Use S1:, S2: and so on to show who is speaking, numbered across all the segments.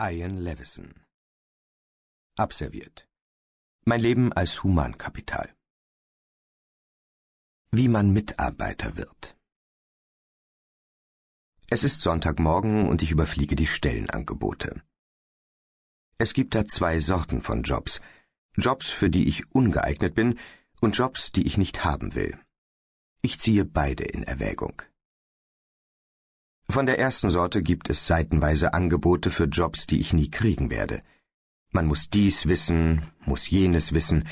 S1: Ian Levison Abserviert Mein Leben als Humankapital Wie man Mitarbeiter wird Es ist Sonntagmorgen und ich überfliege die Stellenangebote. Es gibt da zwei Sorten von Jobs. Jobs, für die ich ungeeignet bin, und Jobs, die ich nicht haben will. Ich ziehe beide in Erwägung. Von der ersten Sorte gibt es seitenweise Angebote für Jobs, die ich nie kriegen werde. Man muss dies wissen, muss jenes wissen,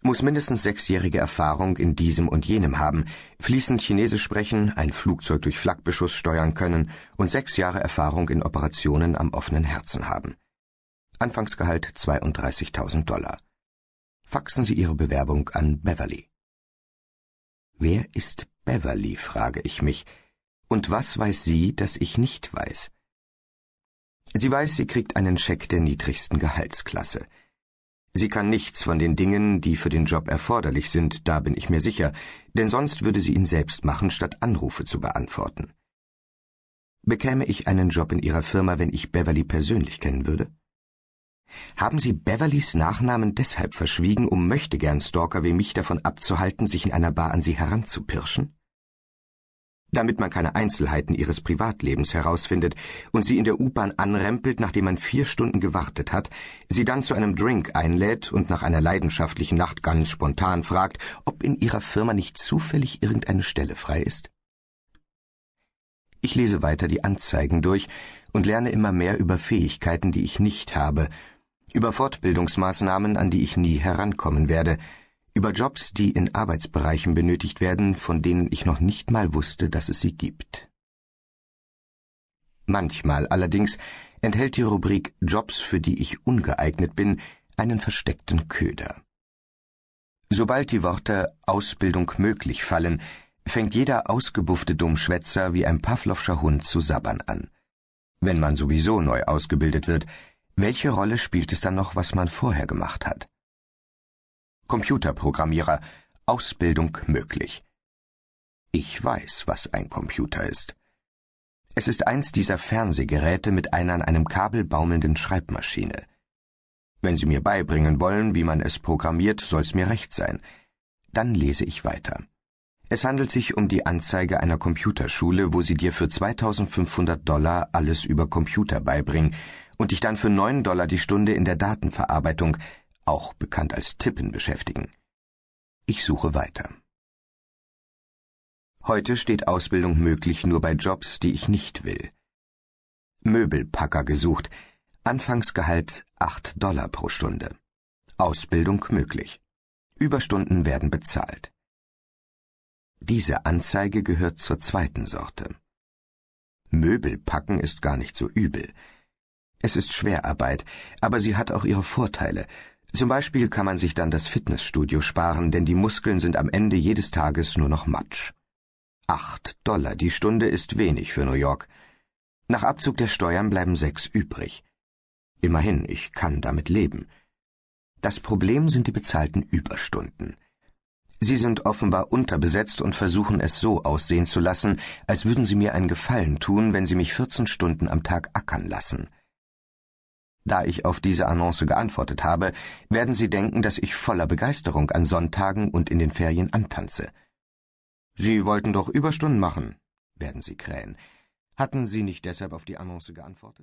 S1: muss mindestens sechsjährige Erfahrung in diesem und jenem haben, fließend Chinesisch sprechen, ein Flugzeug durch Flakbeschuss steuern können und sechs Jahre Erfahrung in Operationen am offenen Herzen haben. Anfangsgehalt 32.000 Dollar. Faxen Sie Ihre Bewerbung an Beverly. Wer ist Beverly, frage ich mich, und was weiß sie, das ich nicht weiß? Sie weiß, sie kriegt einen Scheck der niedrigsten Gehaltsklasse. Sie kann nichts von den Dingen, die für den Job erforderlich sind, da bin ich mir sicher, denn sonst würde sie ihn selbst machen, statt Anrufe zu beantworten. Bekäme ich einen Job in Ihrer Firma, wenn ich Beverly persönlich kennen würde? Haben Sie Beverlys Nachnamen deshalb verschwiegen, um Möchtegern Stalker wie mich davon abzuhalten, sich in einer Bar an Sie heranzupirschen? Damit man keine Einzelheiten ihres Privatlebens herausfindet und sie in der U-Bahn anrempelt, nachdem man vier Stunden gewartet hat, sie dann zu einem Drink einlädt und nach einer leidenschaftlichen Nacht ganz spontan fragt, ob in ihrer Firma nicht zufällig irgendeine Stelle frei ist? Ich lese weiter die Anzeigen durch und lerne immer mehr über Fähigkeiten, die ich nicht habe, über Fortbildungsmaßnahmen, an die ich nie herankommen werde, über Jobs, die in Arbeitsbereichen benötigt werden, von denen ich noch nicht mal wusste, dass es sie gibt. Manchmal allerdings enthält die Rubrik Jobs, für die ich ungeeignet bin, einen versteckten Köder. Sobald die Worte Ausbildung möglich fallen, fängt jeder ausgebuffte Dummschwätzer wie ein Pavlovscher Hund zu sabbern an. Wenn man sowieso neu ausgebildet wird, welche Rolle spielt es dann noch, was man vorher gemacht hat? Computerprogrammierer, Ausbildung möglich. Ich weiß, was ein Computer ist. Es ist eins dieser Fernsehgeräte mit einer an einem Kabel baumelnden Schreibmaschine. Wenn Sie mir beibringen wollen, wie man es programmiert, soll's mir recht sein. Dann lese ich weiter. Es handelt sich um die Anzeige einer Computerschule, wo sie dir für 2500 Dollar alles über Computer beibringen und dich dann für 9 Dollar die Stunde in der Datenverarbeitung, auch bekannt als Tippen, beschäftigen. Ich suche weiter. Heute steht Ausbildung möglich nur bei Jobs, die ich nicht will. Möbelpacker gesucht, Anfangsgehalt 8 Dollar pro Stunde. Ausbildung möglich. Überstunden werden bezahlt. Diese Anzeige gehört zur zweiten Sorte. Möbelpacken ist gar nicht so übel. Es ist Schwerarbeit, aber sie hat auch ihre Vorteile, zum Beispiel kann man sich dann das Fitnessstudio sparen, denn die Muskeln sind am Ende jedes Tages nur noch Matsch. Acht Dollar die Stunde ist wenig für New York. Nach Abzug der Steuern bleiben sechs übrig. Immerhin, ich kann damit leben. Das Problem sind die bezahlten Überstunden. Sie sind offenbar unterbesetzt und versuchen es so aussehen zu lassen, als würden sie mir einen Gefallen tun, wenn sie mich 14 Stunden am Tag ackern lassen. Da ich auf diese Annonce geantwortet habe, werden Sie denken, dass ich voller Begeisterung an Sonntagen und in den Ferien antanze. Sie wollten doch Überstunden machen, werden Sie krähen. Hatten Sie nicht deshalb auf die Annonce geantwortet?